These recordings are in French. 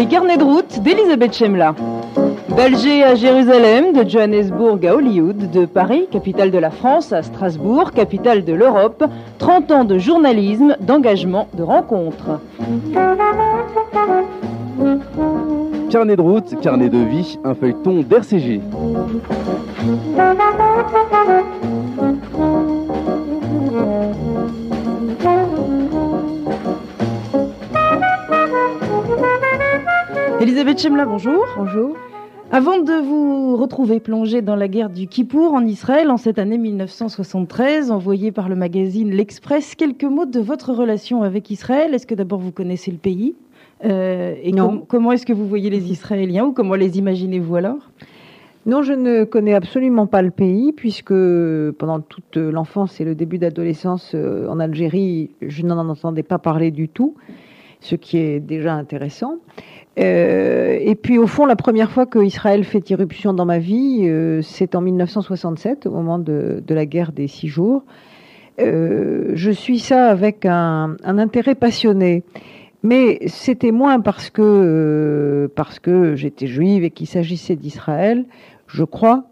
Les carnets de route d'Elisabeth Chemla. D'Alger à Jérusalem, de Johannesburg à Hollywood, de Paris, capitale de la France, à Strasbourg, capitale de l'Europe, 30 ans de journalisme, d'engagement, de rencontres. Carnet de route, carnet de vie, un feuilleton d'RCG. Elisabeth Chemla, bonjour. Bonjour. Avant de vous retrouver plongée dans la guerre du Kippour en Israël en cette année 1973, envoyée par le magazine L'Express, quelques mots de votre relation avec Israël. Est-ce que d'abord vous connaissez le pays euh, Et comment est-ce que vous voyez les Israéliens ou comment les imaginez-vous alors? Non, je ne connais absolument pas le pays, puisque pendant toute l'enfance et le début d'adolescence euh, en Algérie, je n'en entendais pas parler du tout, ce qui est déjà intéressant. Euh, et puis au fond, la première fois que Israël fait irruption dans ma vie, euh, c'est en 1967, au moment de, la guerre des six jours. Euh, je suis ça avec un, intérêt passionné. Mais c'était moins parce que, parce que j'étais juive et qu'il s'agissait d'Israël, je crois,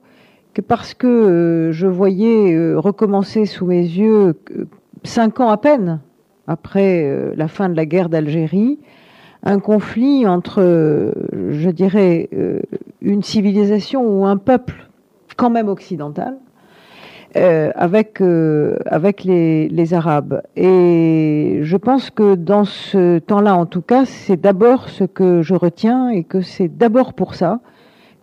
que parce que je voyais recommencer sous mes yeux, cinq ans à peine après la fin de la guerre d'Algérie, un conflit entre, je dirais, euh, une civilisation ou un peuple quand même occidental, euh, avec, euh, avec les, les, Arabes. Et je pense que dans ce temps-là, en tout cas, c'est d'abord ce que je retiens et que c'est d'abord pour ça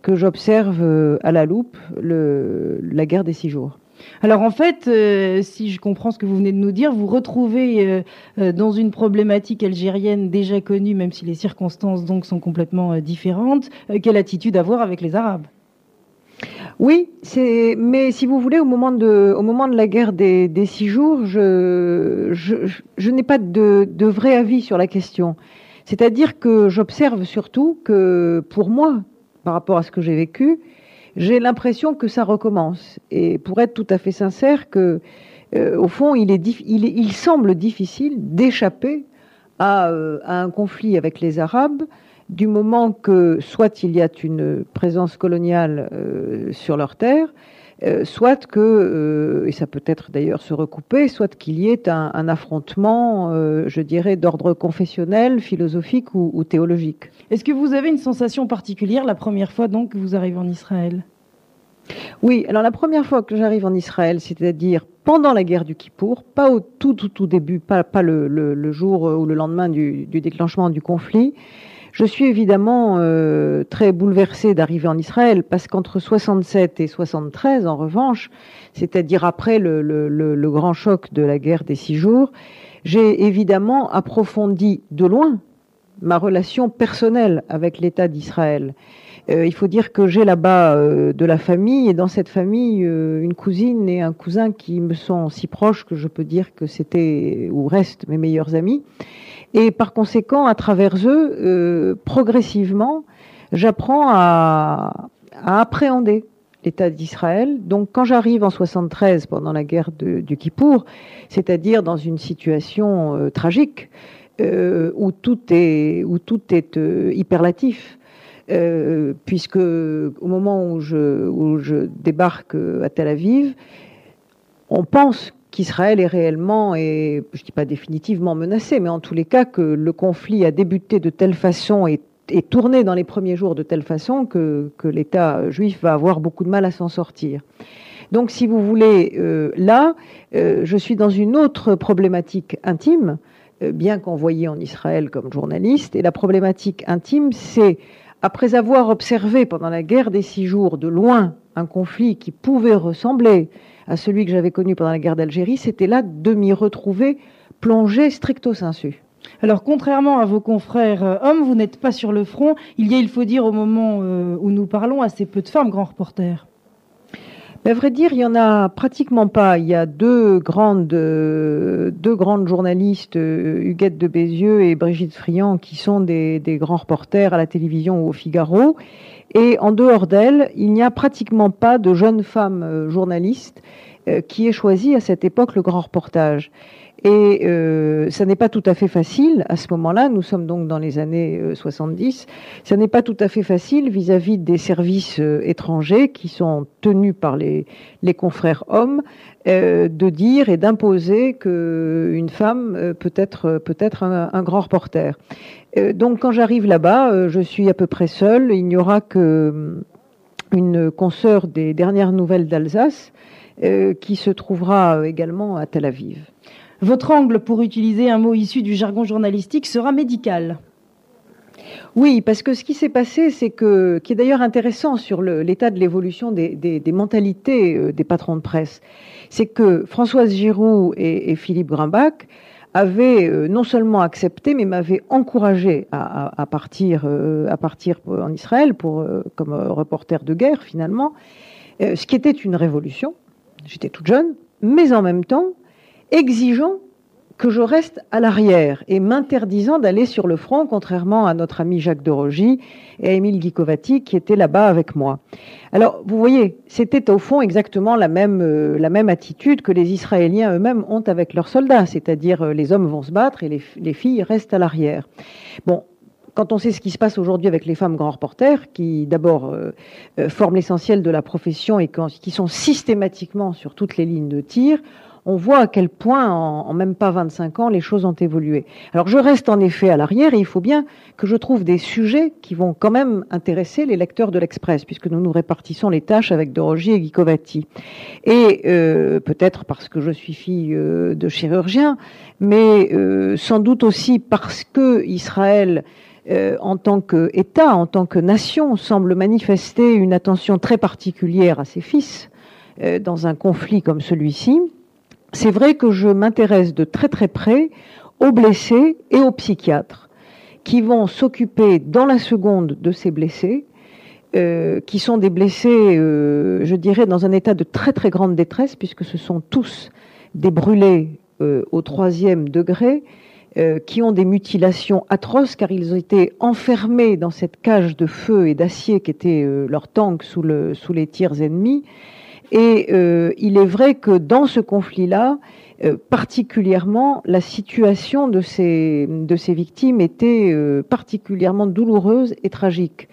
que j'observe à la loupe la guerre des six jours. Alors en fait, euh, si je comprends ce que vous venez de nous dire, vous retrouvez euh, euh, dans une problématique algérienne déjà connue, même si les circonstances donc sont complètement différentes, quelle attitude avoir avec les Arabes? Oui, mais si vous voulez, au moment de, au moment de la guerre des, six jours, je, n'ai pas de, vrai avis sur la question. C'est-à-dire que j'observe surtout que, pour moi, par rapport à ce que j'ai vécu, j'ai l'impression que ça recommence. Et pour être tout à fait sincère, euh, au fond, il, semble difficile d'échapper à, euh, à, un conflit avec les Arabes du moment que soit il y a une présence coloniale euh, sur leur terre, euh, soit que, euh, et ça peut être d'ailleurs se recouper, soit qu'il y ait un, affrontement, euh, je dirais, d'ordre confessionnel, philosophique ou, théologique. Est-ce que vous avez une sensation particulière la première fois donc que vous arrivez en Israël? Oui, alors la première fois que j'arrive en Israël, c'est-à-dire pendant la guerre du Kippour, pas au tout tout tout début, pas, pas le, jour ou le lendemain du déclenchement du conflit, je suis évidemment euh, très bouleversée d'arriver en Israël parce qu'entre 67 et 73, en revanche, c'est-à-dire après le, grand choc de la guerre des six jours, j'ai évidemment approfondi de loin ma relation personnelle avec l'État d'Israël. Euh, il faut dire que j'ai là-bas euh, de la famille et dans cette famille une cousine et un cousin qui me sont si proches que je peux dire que c'était ou restent mes meilleurs amis. Et par conséquent, à travers eux, euh, progressivement, j'apprends à, appréhender l'État d'Israël. Donc quand j'arrive en 73 pendant la guerre du Kippour, c'est-à-dire dans une situation euh, tragique euh, où tout est où tout est hyperlatif, puisque au moment où je, débarque à Tel Aviv, on pense qu'Israël est réellement, et je ne dis pas définitivement menacé, mais en tous les cas que le conflit a débuté de telle façon et tourné dans les premiers jours de telle façon que, l'État juif va avoir beaucoup de mal à s'en sortir. Donc, si vous voulez, euh, là, euh, je suis dans une autre problématique intime, euh, bien qu'envoyée en Israël comme journaliste. Et la problématique intime, c'est, après avoir observé pendant la guerre des six jours de loin un conflit qui pouvait ressembler à celui que j'avais connu pendant la guerre d'Algérie, c'était là de m'y retrouver plongé stricto sensu. Alors, contrairement à vos confrères euh, hommes, vous n'êtes pas sur le front. Il y a, il faut dire, au moment euh, où nous parlons, assez peu de femmes grands reporters. À vrai dire, il y en a pratiquement pas. Il y a deux grandes, journalistes, Huguette de Bézieux et Brigitte Friand, qui sont des, grands reporters à la télévision ou au Figaro. Et en dehors d'elles, il n'y a pratiquement pas de jeunes femmes journalistes qui aient choisi à cette époque le grand reportage. Et euh, ça n'est pas tout à fait facile à ce moment-là. Nous sommes donc dans les années 70. Euh, ça n'est pas tout à fait facile vis-à-vis des services euh, étrangers qui sont tenus par les, les confrères hommes euh, de dire et d'imposer qu'une femme peut être peut-être un, un, grand reporter. donc quand j'arrive là-bas, je suis à peu près seule. Il n'y aura que une consoeur des dernières nouvelles d'Alsace qui se trouvera également à Tel Aviv. Votre angle, pour utiliser un mot issu du jargon journalistique, sera médical. Oui, parce que ce qui s'est passé, c'est que, qui est d'ailleurs intéressant sur l'état de l'évolution des, mentalités euh, des patrons de presse, c'est que Françoise Giroud et, Philippe Grimbach avaient euh, non seulement accepté, mais m'avaient encouragé à, partir, euh, à partir en Israël pour, comme reporter de guerre finalement, ce qui était une révolution. J'étais toute jeune, mais en même temps, exigeant que je reste à l'arrière et m'interdisant d'aller sur le front, contrairement à notre ami Jacques de Rogy et à Émile Guicovati qui étaient là-bas avec moi. Alors, vous voyez, c'était au fond exactement la même, euh, attitude que les Israéliens eux-mêmes ont avec leurs soldats, c'est-à-dire euh, les hommes vont se battre et les, filles restent à l'arrière. Bon, quand on sait ce qui se passe aujourd'hui avec les femmes grands reporters, qui d'abord euh, forment l'essentiel de la profession et qui sont systématiquement sur toutes les lignes de tir, on voit à quel point, en, même pas 25 ans, les choses ont évolué. Alors je reste en effet à l'arrière et il faut bien que je trouve des sujets qui vont quand même intéresser les lecteurs de l'Express, puisque nous nous répartissons les tâches avec De et Guicovati. Et euh, peut-être parce que je suis fille euh, de chirurgien, mais euh, sans doute aussi parce que Israël en tant qu'État, en tant que nation, semble manifester une attention très particulière à ses fils dans un conflit comme celui-ci. C'est vrai que je m'intéresse de très très près aux blessés et aux psychiatres qui vont s'occuper dans la seconde de ces blessés, euh, qui sont des blessés, euh, je dirais, dans un état de très très grande détresse, puisque ce sont tous des brûlés euh, au troisième degré, qui ont des mutilations atroces, car ils ont été enfermés dans cette cage de feu et d'acier qui était leur tank sous, le, sous les tirs ennemis. Et euh, il est vrai que dans ce conflit-là, euh, particulièrement, la situation de ces, de ces victimes était euh, particulièrement douloureuse et tragique.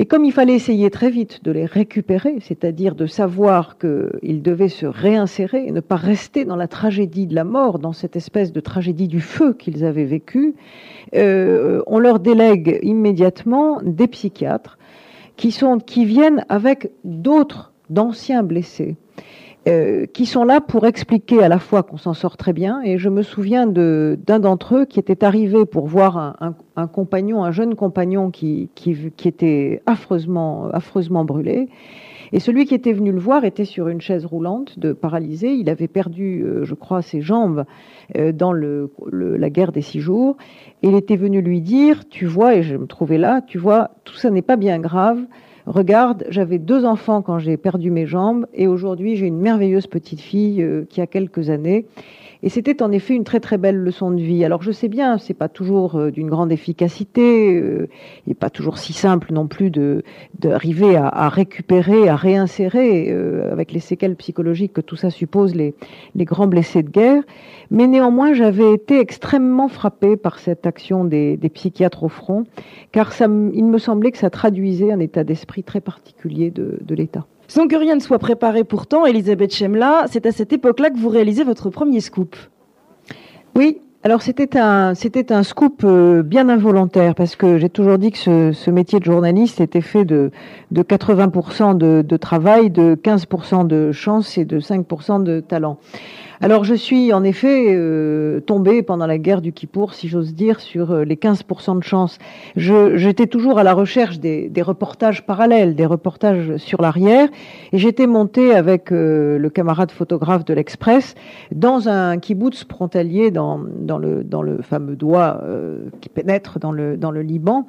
Et comme il fallait essayer très vite de les récupérer, c'est-à-dire de savoir qu'ils devaient se réinsérer et ne pas rester dans la tragédie de la mort, dans cette espèce de tragédie du feu qu'ils avaient vécue, on leur délègue immédiatement des psychiatres qui, sont, qui viennent avec d'autres d'anciens blessés euh, qui sont là pour expliquer à la fois qu'on s'en sort très bien. Et je me souviens d'un d'entre eux qui était arrivé pour voir un, compagnon, un jeune compagnon qui, était affreusement, affreusement brûlé. Et celui qui était venu le voir était sur une chaise roulante de paralysé. Il avait perdu, euh, je crois, ses jambes euh, dans la guerre des six jours. Et il était venu lui dire, tu vois, et je me trouvais là, tu vois, tout ça n'est pas bien grave. Regarde, j'avais deux enfants quand j'ai perdu mes jambes et aujourd'hui j'ai une merveilleuse petite fille euh, qui a quelques années. Et c'était en effet une très très belle leçon de vie. Alors je sais bien, c'est pas toujours euh, d'une grande efficacité, euh, et pas toujours si simple non plus d'arriver à, récupérer, à réinsérer euh, avec les séquelles psychologiques que tout ça suppose les grands blessés de guerre. Mais néanmoins, j'avais été extrêmement frappée par cette action des, psychiatres au front, car il me semblait que ça traduisait un état d'esprit très particulier de, l'État. Sans que rien ne soit préparé pourtant, Elisabeth Chemla, c'est à cette époque-là que vous réalisez votre premier scoop. Oui, alors c'était un scoop euh, bien involontaire parce que j'ai toujours dit que ce, métier de journaliste était fait de de 80% de, de travail, de 15% de chance et de 5% de talent. Alors je suis en effet euh, tombée pendant la guerre du Kippour, si j'ose dire, sur euh, les 15% de chance. J'étais toujours à la recherche des, des, reportages parallèles, des reportages sur l'arrière, et j'étais montée avec euh, le camarade photographe de l'Express dans un kibbutz frontalier dans, dans, le, dans le fameux doigt qui pénètre dans le, dans le Liban.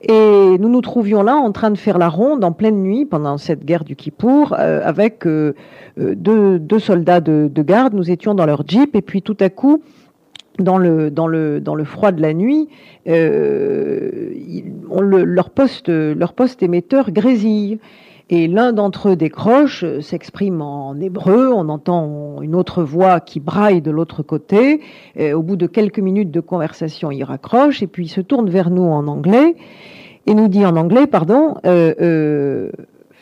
Et nous nous trouvions là en train de faire la ronde en pleine nuit pendant cette guerre du Kippour avec deux, deux, soldats de, de garde. Étions dans leur jeep et puis tout à coup, dans le, dans le, dans le froid de la nuit, euh, leur, poste, leur poste émetteur grésille. Et l'un d'entre eux décroche, s'exprime en hébreu, on entend une autre voix qui braille de l'autre côté. au bout de quelques minutes de conversation, il raccroche et puis il se tourne vers nous en anglais et nous dit en anglais, pardon, euh, euh,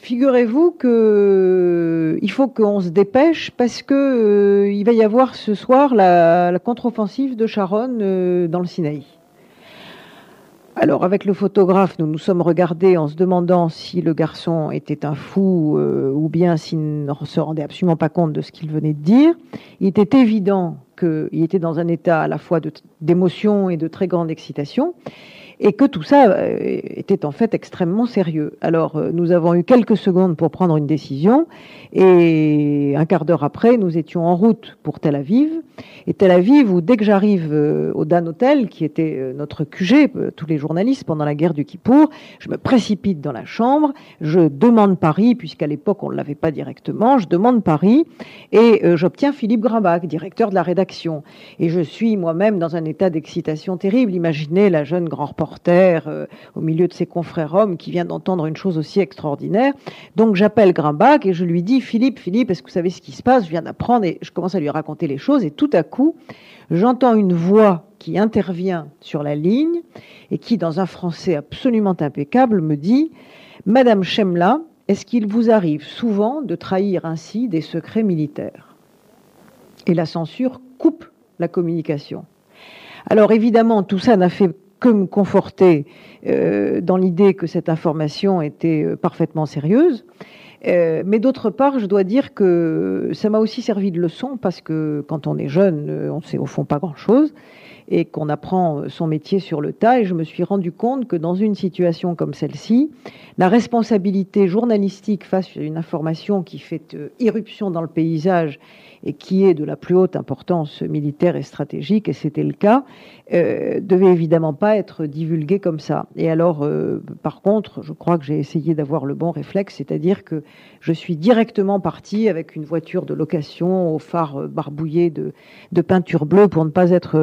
Figurez-vous que euh, il faut qu'on se dépêche parce que euh, il va y avoir ce soir la, contre-offensive de Sharon euh, dans le Sinaï. Alors avec le photographe, nous nous sommes regardés en se demandant si le garçon était un fou ou bien s'il ne se rendait absolument pas compte de ce qu'il venait de dire. Il était évident qu'il était dans un état à la fois d'émotion et de très grande excitation et que tout ça euh, était en fait extrêmement sérieux. Alors euh, nous avons eu quelques secondes pour prendre une décision et un quart d'heure après, nous étions en route pour Tel Aviv. Et Tel Aviv, où dès que j'arrive euh, au Dan Hotel, qui était notre QG, tous les journalistes pendant la guerre du Kippour, je me précipite dans la chambre, je demande Paris, puisqu'à l'époque on ne l'avait pas directement, je demande Paris et j'obtiens Philippe Grimbach, directeur de la rédaction. Et je suis moi-même dans un état d'excitation terrible. Imaginez la jeune grand reporter euh, au milieu de ses confrères hommes qui vient d'entendre une chose aussi extraordinaire. Donc j'appelle Grimbach et je lui dis Philippe, Philippe, est-ce que vous savez ce qui se passe? Je viens d'apprendre et je commence à lui raconter les choses et tout à coup, j'entends une voix qui intervient sur la ligne et qui, dans un français absolument impeccable, me dit Madame Chemla, est-ce qu'il vous arrive souvent de trahir ainsi des secrets militaires? Et la censure coupe la communication. Alors évidemment, tout ça n'a fait que me conforter euh, dans l'idée que cette information était euh, parfaitement sérieuse. Euh, mais d'autre part, je dois dire que ça m'a aussi servi de leçon parce que quand on est jeune, on sait au fond pas grand-chose et qu'on apprend son métier sur le tas. Et je me suis rendu compte que dans une situation comme celle-ci, la responsabilité journalistique face à une information qui fait irruption dans le paysage et qui est de la plus haute importance militaire et stratégique, et c'était le cas, euh, devait évidemment pas être divulgué comme ça. Et alors, euh, par contre, je crois que j'ai essayé d'avoir le bon réflexe, c'est-à-dire que je suis directement parti avec une voiture de location au phare barbouillé de, de peinture bleue pour ne pas être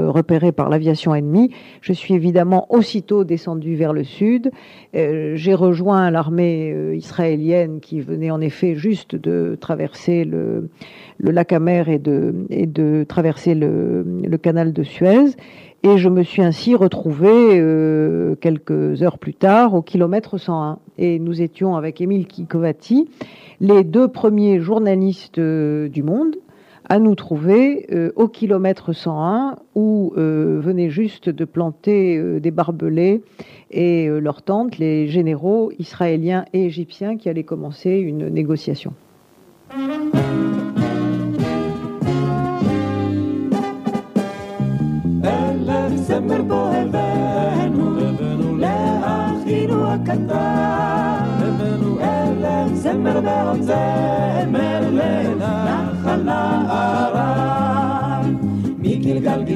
par l'aviation ennemie. Je suis évidemment aussitôt descendu vers le sud. Euh, j'ai rejoint l'armée euh, israélienne qui venait en effet juste de traverser le lac Amer et de, et de traverser le, canal de Suez. Et je me suis ainsi retrouvée euh, quelques heures plus tard au kilomètre 101. Et nous étions avec Émile Kikovati, les deux premiers journalistes euh, du monde à nous trouver euh, au kilomètre 101 où euh, venaient juste de planter euh, des barbelés et leurs tentes les généraux israéliens et égyptiens qui allaient commencer une négociation.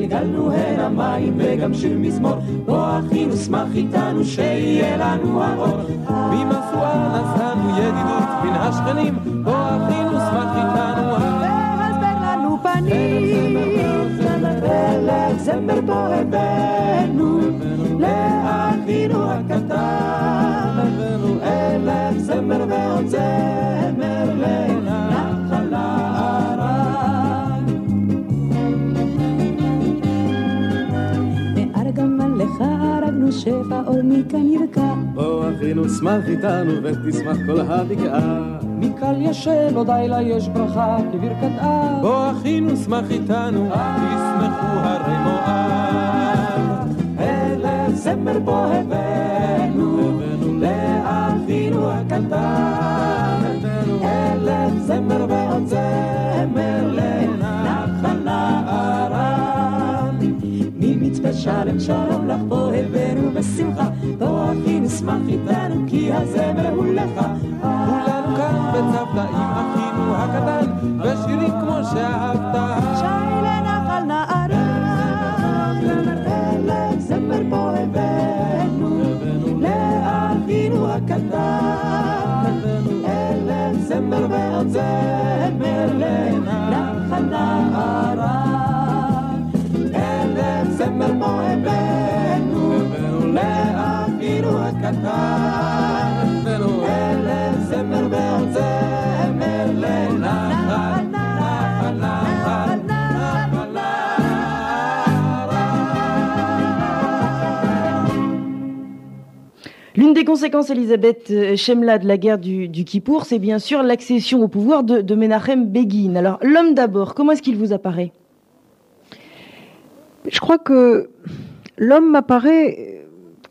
גלגלנו הנה מים וגם שיר מזמור, בוא אחינו שמח איתנו שיהיה לנו האור. ממפואר נשאנו ידידות מן השכנים, בוא אחינו שמח איתנו והסבר לנו פנים. מלך זמר בו הבאנו, לאחינו הקטן. אלף זמר ועוד לך אור מכאן ירקע. בוא אחינו שמח איתנו ותשמח כל הבקעה. מקל ישן עוד הילה יש ברכה כברכת אב. בוא אחינו שמח איתנו תשמחו הרי מואב. אלף זמר בו הבאנו לאחינו הקטן. אלף זמר ועוד זמר לנחל נערן. ממצפה שלם שלום בוא הבאנו בשמחה, בוא אחי נשמח איתנו, כי הזמר הוא לך. כולנו כאן בצוותא עם אחינו הקטן, ושירים כמו שאהבת. הקטן. אלף זמר ועוד זמר לנחל, נחל, נחל, נחל, L'une des conséquences, Elisabeth euh, Chemla, de la guerre du, du Kippour, c'est bien sûr l'accession au pouvoir de, de Menachem Begin. Alors, l'homme d'abord, comment est-ce qu'il vous apparaît Je crois que l'homme m'apparaît euh,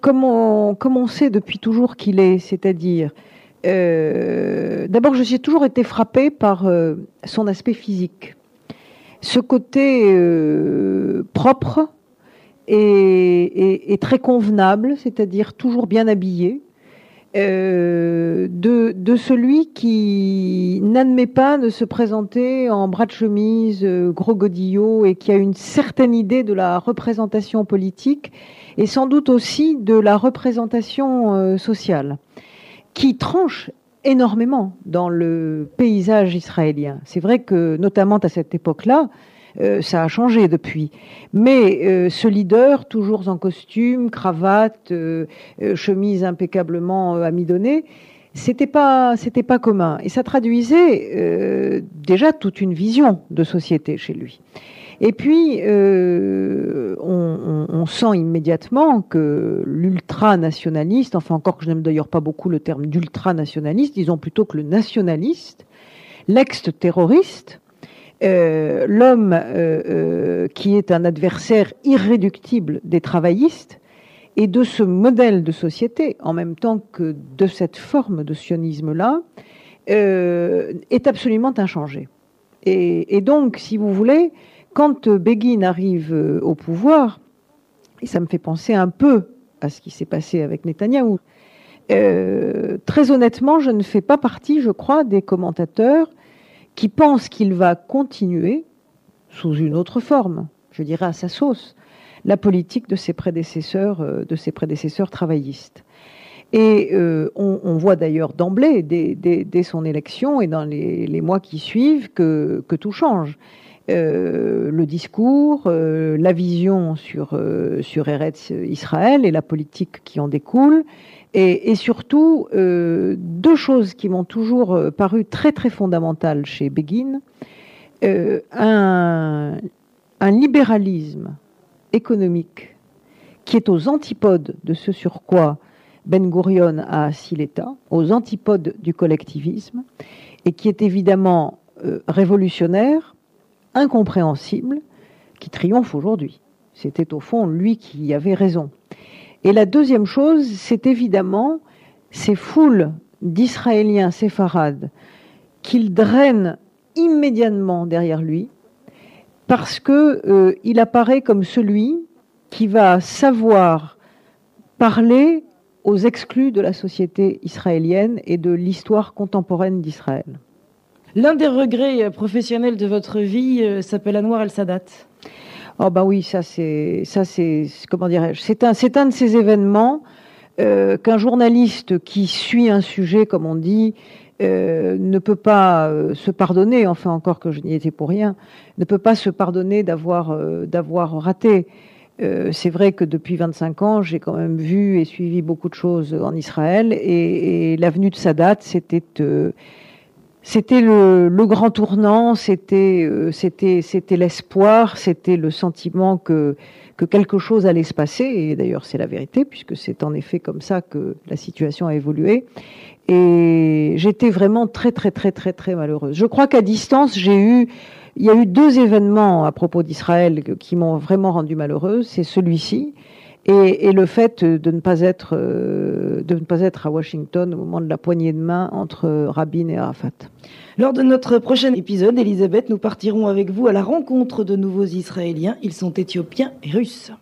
comme on, sait depuis toujours qu'il est, c'est-à-dire, euh, d'abord, j'ai toujours été frappée par euh, son aspect physique, ce côté euh, propre et, très convenable, c'est-à-dire toujours bien habillé, de celui qui n'admet pas de se présenter en bras de chemise, euh, gros godillot, et qui a une certaine idée de la représentation politique et sans doute aussi de la représentation euh, sociale, qui tranche énormément dans le paysage israélien. C'est vrai que, notamment à cette époque-là, euh, ça a changé depuis. Mais ce leader, toujours en costume, cravate, chemise impeccablement amidonnée, c'était pas c'était pas commun et ça traduisait euh, déjà toute une vision de société chez lui. Et puis euh, on, on- on sent immédiatement que l'ultra-nationaliste, enfin encore que je n'aime d'ailleurs pas beaucoup le terme d'ultra-nationaliste, disons plutôt que le nationaliste, l'ex-terroriste, euh, l'homme euh, euh, qui est un adversaire irréductible des travaillistes et de ce modèle de société, en même temps que de cette forme de sionisme-là, euh, est absolument inchangé. Et, donc, si vous voulez, quand Begin arrive euh, au pouvoir, et ça me fait penser un peu à ce qui s'est passé avec Netanyahou, euh, très honnêtement, je ne fais pas partie, je crois, des commentateurs qui pensent qu'il va continuer, sous une autre forme, je dirais à sa sauce, la politique de ses prédécesseurs, euh, de ses prédécesseurs travaillistes. Et euh, on, on voit d'ailleurs d'emblée, dès, dès- dès son élection et dans les, les mois qui suivent, que, que tout change. Euh, le discours, euh, la vision sur, euh, sur Eretz Israël et la politique qui en découle, et, et surtout euh, deux choses qui m'ont toujours paru très très fondamentales chez Begin. Un, un libéralisme économique qui est aux antipodes de ce sur quoi Ben Gurion a assis l'État, aux antipodes du collectivisme, et qui est évidemment euh, révolutionnaire, incompréhensible, qui triomphe aujourd'hui. C'était au fond lui qui avait raison. Et la deuxième chose, c'est évidemment ces foules d'Israéliens séfarades qu'il draine immédiatement derrière lui, parce que euh, il apparaît comme celui qui va savoir parler aux exclus de la société israélienne et de l'histoire contemporaine d'Israël. L'un des regrets euh, professionnels de votre vie euh, s'appelle Anwar El-Sadat. Oh bah oui, ça c'est ça c'est comment dirais-je C'est un c'est un de ces événements euh, qu'un journaliste qui suit un sujet, comme on dit, euh, ne peut pas euh, se pardonner. Enfin encore que je n'y étais pour rien, ne peut pas se pardonner d'avoir euh, d'avoir raté. C'est vrai que depuis 25 ans, j'ai quand même vu et suivi beaucoup de choses en Israël et, l'avenue de Sadat, c'était c'était le, le grand tournant, c'était c'était c'était l'espoir, c'était le sentiment que que quelque chose allait se passer et d'ailleurs c'est la vérité puisque c'est en effet comme ça que la situation a évolué et j'étais vraiment très très très très très malheureuse. Je crois qu'à distance, j'ai eu il y a eu deux événements à propos d'Israël qui m'ont vraiment rendue malheureuse, c'est celui-ci et, et, le fait de ne pas être euh, de ne pas être à Washington au moment de la poignée de main entre Rabin et Arafat. Lors de notre prochain épisode, Elisabeth, nous partirons avec vous à la rencontre de nouveaux Israéliens. Ils sont éthiopiens et russes.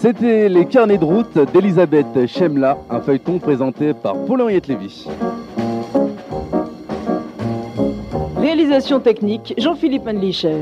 C'était les carnets de route d'Elisabeth Chemla, un feuilleton présenté par Paul-Henriette Lévy. Réalisation technique, Jean-Philippe Manlicher.